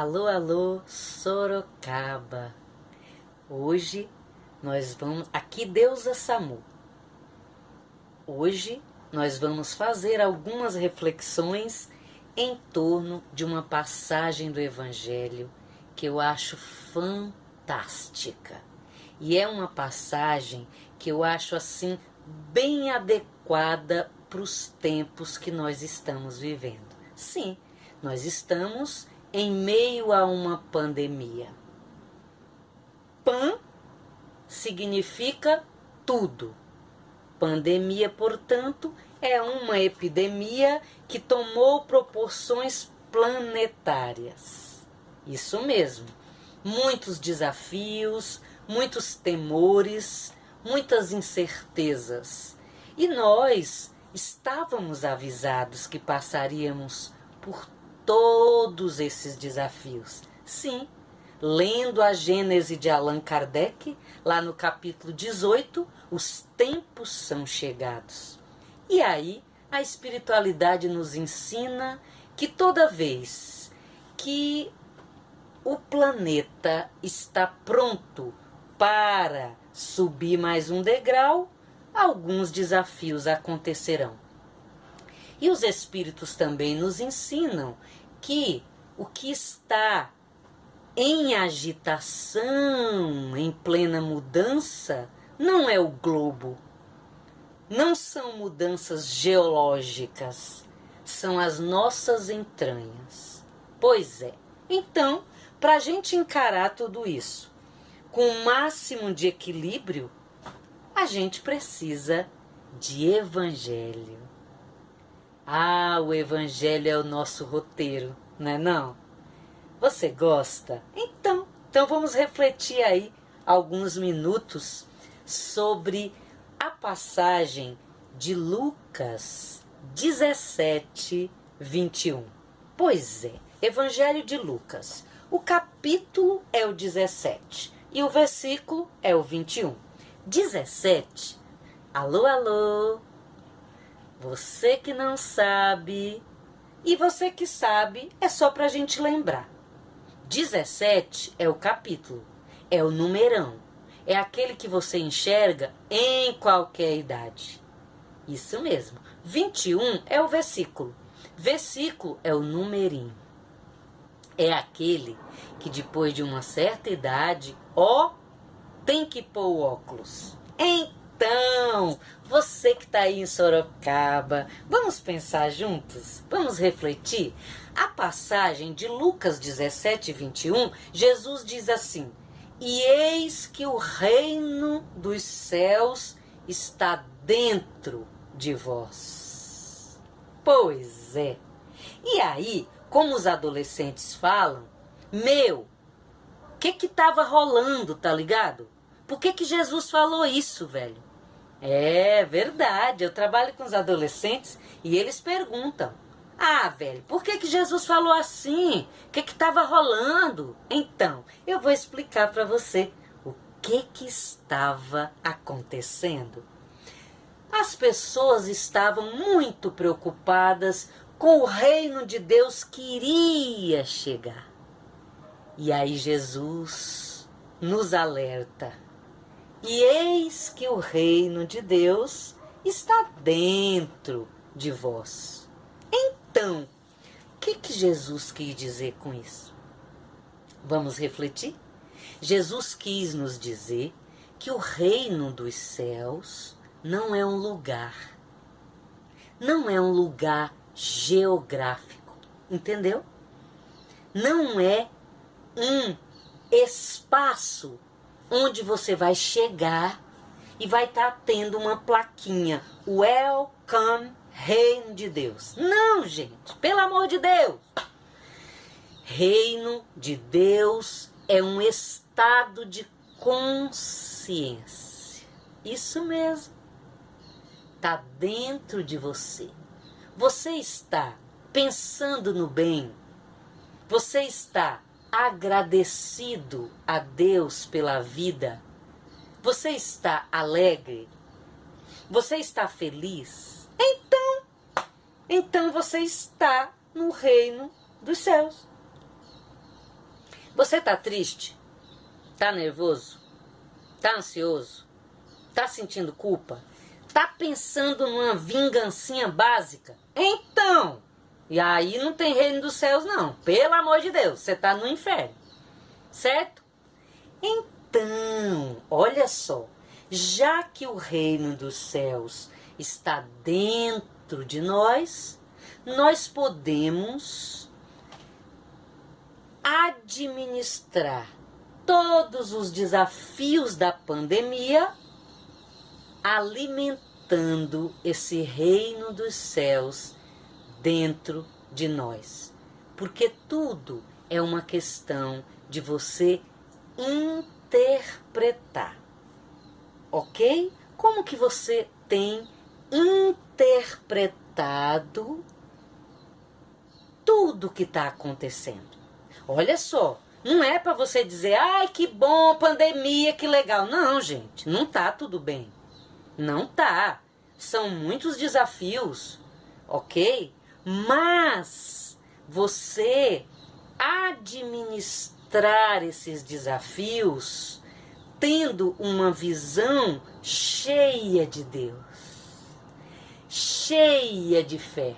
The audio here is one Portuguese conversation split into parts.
Alô, alô, Sorocaba. Hoje nós vamos. Aqui, Deusa Samu. Hoje nós vamos fazer algumas reflexões em torno de uma passagem do Evangelho que eu acho fantástica. E é uma passagem que eu acho assim bem adequada para os tempos que nós estamos vivendo. Sim, nós estamos em meio a uma pandemia. Pan significa tudo. Pandemia, portanto, é uma epidemia que tomou proporções planetárias. Isso mesmo. Muitos desafios, muitos temores, muitas incertezas. E nós estávamos avisados que passaríamos por todos esses desafios. Sim, lendo a Gênese de Allan Kardec, lá no capítulo 18, os tempos são chegados. E aí, a espiritualidade nos ensina que toda vez que o planeta está pronto para subir mais um degrau, alguns desafios acontecerão. E os espíritos também nos ensinam que o que está em agitação, em plena mudança, não é o globo, não são mudanças geológicas, são as nossas entranhas. Pois é. Então, para a gente encarar tudo isso com o máximo de equilíbrio, a gente precisa de evangelho. Ah, o evangelho é o nosso roteiro, não é não? Você gosta? Então, então vamos refletir aí alguns minutos sobre a passagem de Lucas 17, 21. Pois é, Evangelho de Lucas. O capítulo é o 17 e o versículo é o 21. 17. Alô, alô, você que não sabe. E você que sabe, é só para a gente lembrar. 17 é o capítulo, é o numerão, é aquele que você enxerga em qualquer idade. Isso mesmo. 21 é o versículo. Versículo é o numerinho. É aquele que depois de uma certa idade, ó, tem que pôr o óculos. Então, você que está aí em Sorocaba, vamos pensar juntos? Vamos refletir? A passagem de Lucas 17, 21, Jesus diz assim: E eis que o reino dos céus está dentro de vós. Pois é. E aí, como os adolescentes falam, meu, o que que tava rolando, tá ligado? Por que que Jesus falou isso, velho? É verdade, eu trabalho com os adolescentes e eles perguntam: Ah, velho, por que, que Jesus falou assim? O que estava rolando? Então, eu vou explicar para você o que, que estava acontecendo. As pessoas estavam muito preocupadas com o reino de Deus que iria chegar. E aí Jesus nos alerta e eis que o reino de Deus está dentro de vós. Então, o que, que Jesus quis dizer com isso? Vamos refletir? Jesus quis nos dizer que o reino dos céus não é um lugar, não é um lugar geográfico, entendeu? Não é um espaço onde você vai chegar e vai estar tá tendo uma plaquinha Welcome Reino de Deus. Não, gente, pelo amor de Deus. Reino de Deus é um estado de consciência. Isso mesmo. Está dentro de você. Você está pensando no bem. Você está agradecido a Deus pela vida? Você está alegre? Você está feliz? Então, então você está no reino dos céus. Você tá triste? Tá nervoso? Tá ansioso? Tá sentindo culpa? Tá pensando numa vingancinha básica? Então, e aí não tem reino dos céus não. Pelo amor de Deus, você tá no inferno. Certo? Então, olha só, já que o reino dos céus está dentro de nós, nós podemos administrar todos os desafios da pandemia alimentando esse reino dos céus dentro de nós. Porque tudo é uma questão de você interpretar. OK? Como que você tem interpretado tudo que está acontecendo? Olha só, não é para você dizer, ai que bom, pandemia, que legal. Não, gente, não tá tudo bem. Não tá. São muitos desafios, ok? Mas você administrar esses desafios tendo uma visão cheia de Deus, cheia de fé,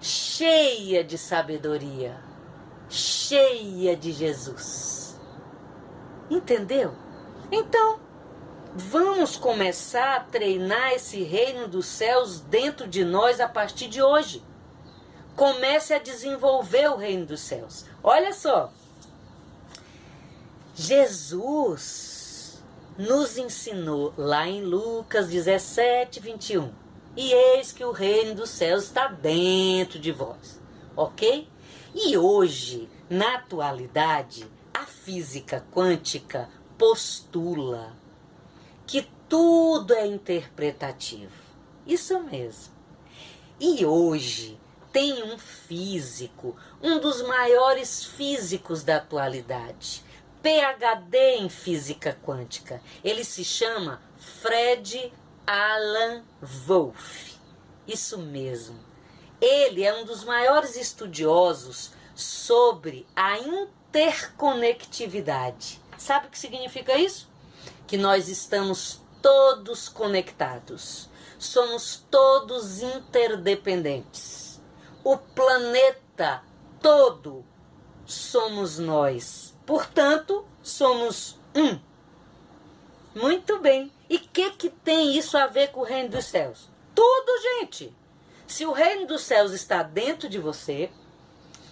cheia de sabedoria, cheia de Jesus. Entendeu? Então, vamos começar a treinar esse reino dos céus dentro de nós a partir de hoje. Comece a desenvolver o reino dos céus. Olha só. Jesus nos ensinou lá em Lucas 17, 21. E eis que o reino dos céus está dentro de vós. Ok? E hoje, na atualidade, a física quântica postula que tudo é interpretativo. Isso mesmo. E hoje tem um físico, um dos maiores físicos da atualidade, PhD em física quântica. Ele se chama Fred Alan Wolff. Isso mesmo. Ele é um dos maiores estudiosos sobre a interconectividade. Sabe o que significa isso? Que nós estamos todos conectados. Somos todos interdependentes. O planeta todo somos nós. Portanto, somos um. Muito bem. E o que, que tem isso a ver com o reino dos céus? Tudo, gente. Se o reino dos céus está dentro de você,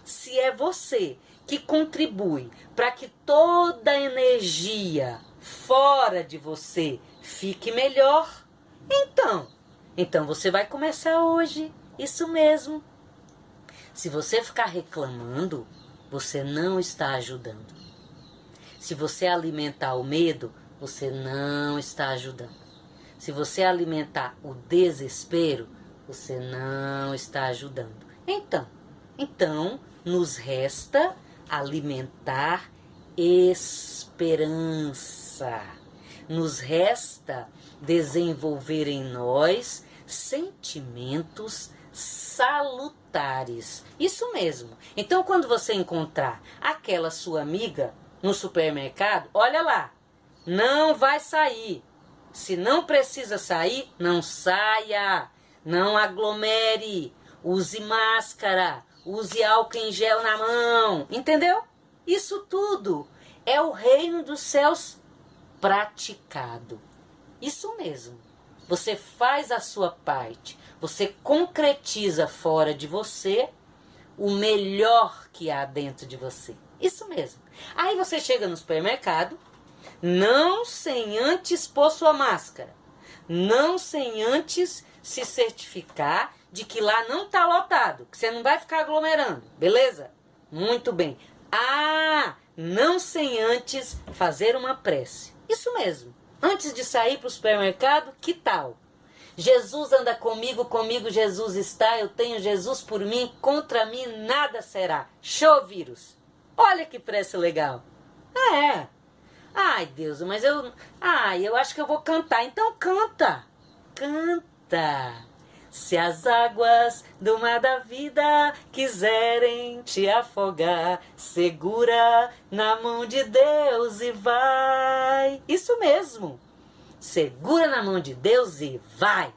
se é você que contribui para que toda a energia fora de você fique melhor, então, então você vai começar hoje. Isso mesmo. Se você ficar reclamando, você não está ajudando. Se você alimentar o medo, você não está ajudando. Se você alimentar o desespero, você não está ajudando. Então, então nos resta alimentar esperança. Nos resta desenvolver em nós sentimentos salutares. Isso mesmo. Então, quando você encontrar aquela sua amiga no supermercado, olha lá, não vai sair. Se não precisa sair, não saia. Não aglomere. Use máscara. Use álcool em gel na mão. Entendeu? Isso tudo é o reino dos céus praticado. Isso mesmo. Você faz a sua parte. Você concretiza fora de você o melhor que há dentro de você. Isso mesmo. Aí você chega no supermercado, não sem antes pôr sua máscara, não sem antes se certificar de que lá não está lotado, que você não vai ficar aglomerando, beleza? Muito bem. Ah, não sem antes fazer uma prece. Isso mesmo. Antes de sair para o supermercado, que tal? Jesus anda comigo, comigo Jesus está, eu tenho Jesus por mim, contra mim nada será. Show vírus. Olha que prece legal. É. Ai, Deus, mas eu. Ai, eu acho que eu vou cantar. Então canta. Canta. Se as águas do mar da vida quiserem te afogar, segura na mão de Deus e vai. Isso mesmo. Segura na mão de Deus e vai.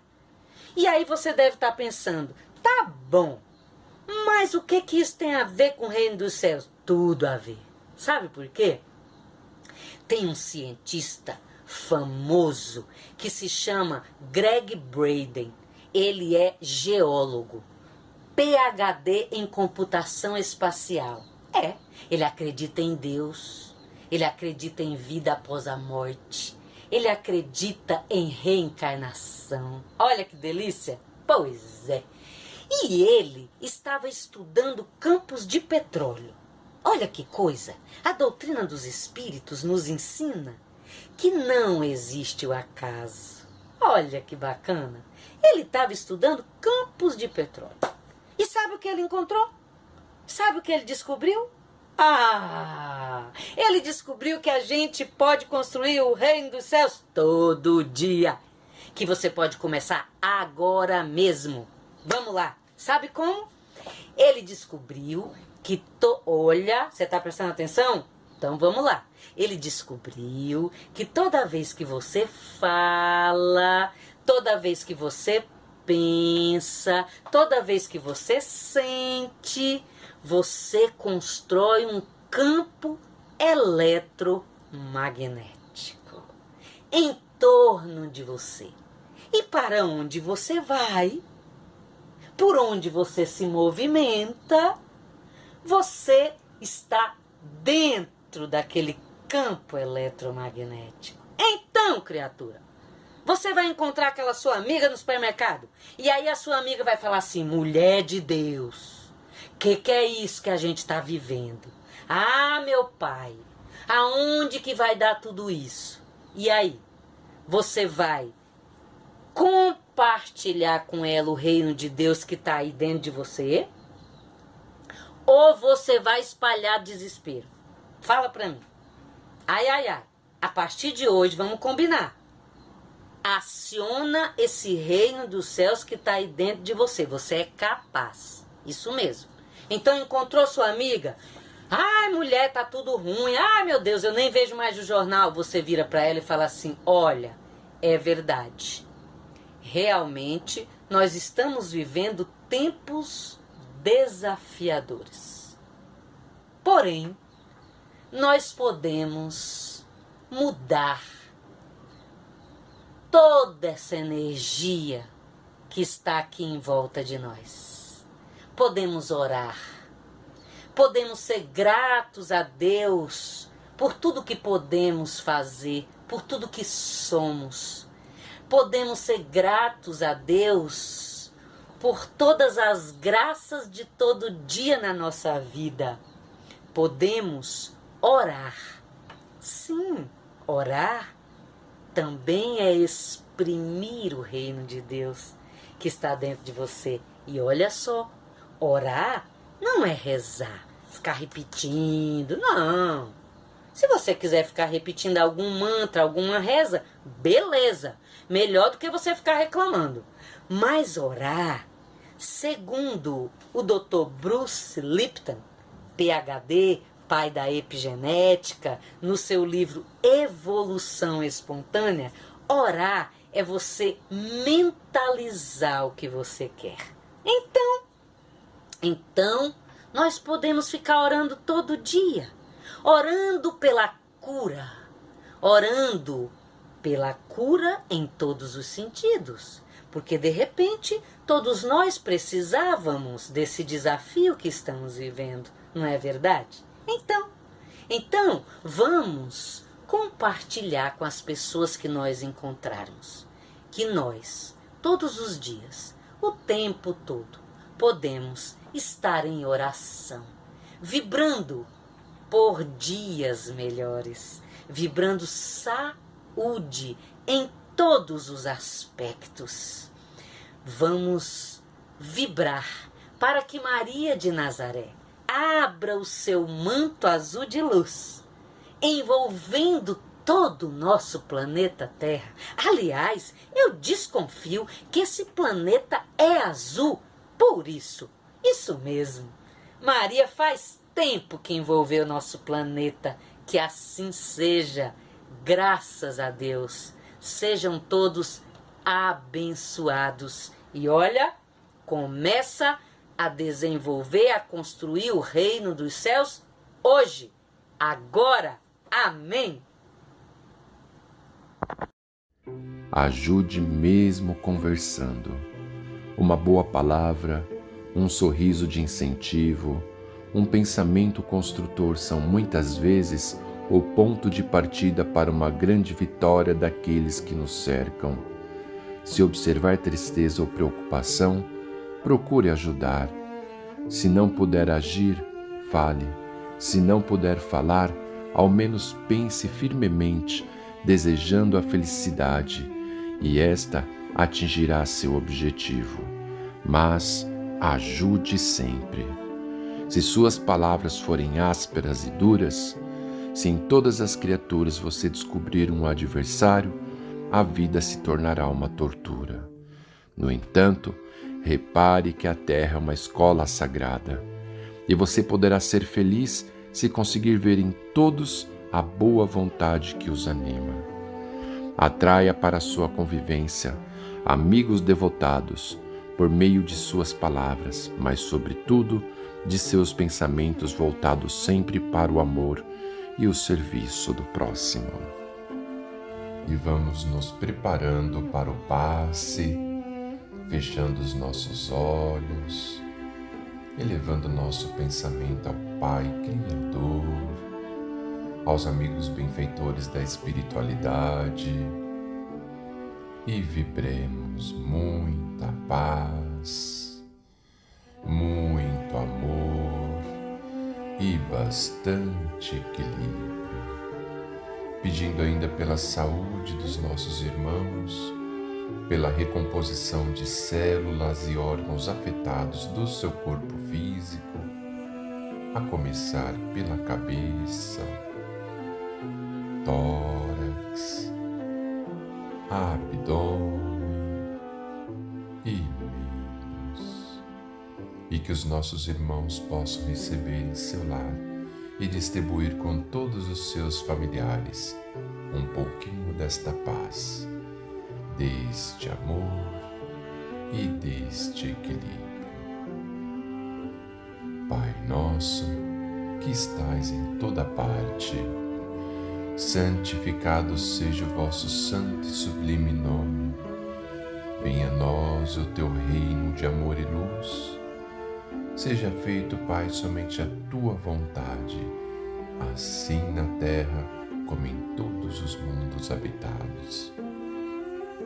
E aí você deve estar pensando: tá bom, mas o que, que isso tem a ver com o reino dos céus? Tudo a ver. Sabe por quê? Tem um cientista famoso que se chama Greg Braden. Ele é geólogo, PhD em computação espacial. É, ele acredita em Deus, ele acredita em vida após a morte, ele acredita em reencarnação. Olha que delícia! Pois é. E ele estava estudando campos de petróleo. Olha que coisa! A doutrina dos espíritos nos ensina que não existe o acaso. Olha que bacana! Ele estava estudando campos de petróleo. E sabe o que ele encontrou? Sabe o que ele descobriu? Ah! Ele descobriu que a gente pode construir o reino dos céus todo dia. Que você pode começar agora mesmo. Vamos lá. Sabe como? Ele descobriu que to... olha, você está prestando atenção? Então vamos lá. Ele descobriu que toda vez que você fala, toda vez que você pensa, toda vez que você sente, você constrói um campo eletromagnético em torno de você. E para onde você vai, por onde você se movimenta, você está dentro daquele campo eletromagnético. Então, criatura, você vai encontrar aquela sua amiga no supermercado e aí a sua amiga vai falar assim: mulher de Deus, que que é isso que a gente está vivendo? Ah, meu pai, aonde que vai dar tudo isso? E aí, você vai compartilhar com ela o reino de Deus que está aí dentro de você? Ou você vai espalhar desespero? Fala pra mim. Ai, ai, ai. A partir de hoje, vamos combinar. Aciona esse reino dos céus que está aí dentro de você. Você é capaz. Isso mesmo. Então encontrou sua amiga? Ai, mulher, tá tudo ruim. Ai, meu Deus, eu nem vejo mais o jornal. Você vira para ela e fala assim: "Olha, é verdade realmente nós estamos vivendo tempos desafiadores. Porém, nós podemos mudar toda essa energia que está aqui em volta de nós. Podemos orar, podemos ser gratos a Deus por tudo que podemos fazer, por tudo que somos podemos ser gratos a Deus por todas as graças de todo dia na nossa vida. Podemos orar. Sim, orar também é exprimir o reino de Deus que está dentro de você. E olha só, orar não é rezar, ficar repetindo, não. Se você quiser ficar repetindo algum mantra, alguma reza, beleza melhor do que você ficar reclamando. Mas orar, segundo o Dr. Bruce Lipton, PhD, pai da epigenética, no seu livro Evolução Espontânea, orar é você mentalizar o que você quer. Então, então nós podemos ficar orando todo dia, orando pela cura, orando pela cura em todos os sentidos, porque de repente todos nós precisávamos desse desafio que estamos vivendo, não é verdade? Então, então vamos compartilhar com as pessoas que nós encontrarmos que nós, todos os dias, o tempo todo, podemos estar em oração, vibrando por dias melhores, vibrando saúde em todos os aspectos. Vamos vibrar para que Maria de Nazaré abra o seu manto azul de luz, envolvendo todo o nosso planeta Terra. Aliás, eu desconfio que esse planeta é azul. Por isso, isso mesmo. Maria faz tempo que envolveu nosso planeta. Que assim seja. Graças a Deus. Sejam todos abençoados. E olha, começa a desenvolver, a construir o reino dos céus hoje, agora. Amém. Ajude mesmo conversando. Uma boa palavra, um sorriso de incentivo, um pensamento construtor são muitas vezes o ponto de partida para uma grande vitória daqueles que nos cercam. Se observar tristeza ou preocupação, procure ajudar. Se não puder agir, fale. Se não puder falar, ao menos pense firmemente, desejando a felicidade, e esta atingirá seu objetivo. Mas ajude sempre. Se suas palavras forem ásperas e duras, se em todas as criaturas você descobrir um adversário, a vida se tornará uma tortura. No entanto, repare que a Terra é uma escola sagrada e você poderá ser feliz se conseguir ver em todos a boa vontade que os anima. Atraia para sua convivência amigos devotados por meio de suas palavras, mas, sobretudo, de seus pensamentos voltados sempre para o amor e o serviço do próximo. E vamos nos preparando para o passe, fechando os nossos olhos elevando nosso pensamento ao Pai Criador, aos amigos benfeitores da espiritualidade e vibremos muita paz, muito amor e bastante equilíbrio, pedindo ainda pela saúde dos nossos irmãos pela recomposição de células e órgãos afetados do seu corpo físico, a começar pela cabeça, tórax, abdômen e meios, e que os nossos irmãos possam receber em seu lar e distribuir com todos os seus familiares um pouquinho desta paz deste amor e deste equilíbrio. Pai nosso, que estais em toda parte, santificado seja o vosso santo e sublime nome. Venha a nós o teu reino de amor e luz. Seja feito, Pai, somente a tua vontade, assim na terra como em todos os mundos habitados.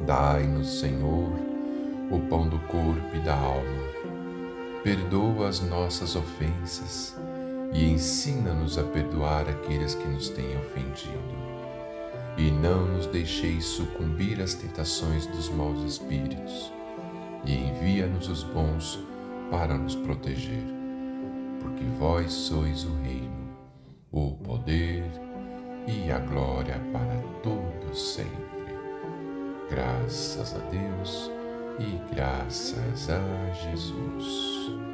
Dai-nos, Senhor, o pão do corpo e da alma. Perdoa as nossas ofensas e ensina-nos a perdoar aqueles que nos têm ofendido. E não nos deixeis sucumbir às tentações dos maus espíritos, e envia-nos os bons para nos proteger, porque vós sois o reino, o poder e a glória para todos sempre. Graças a Deus e graças a Jesus.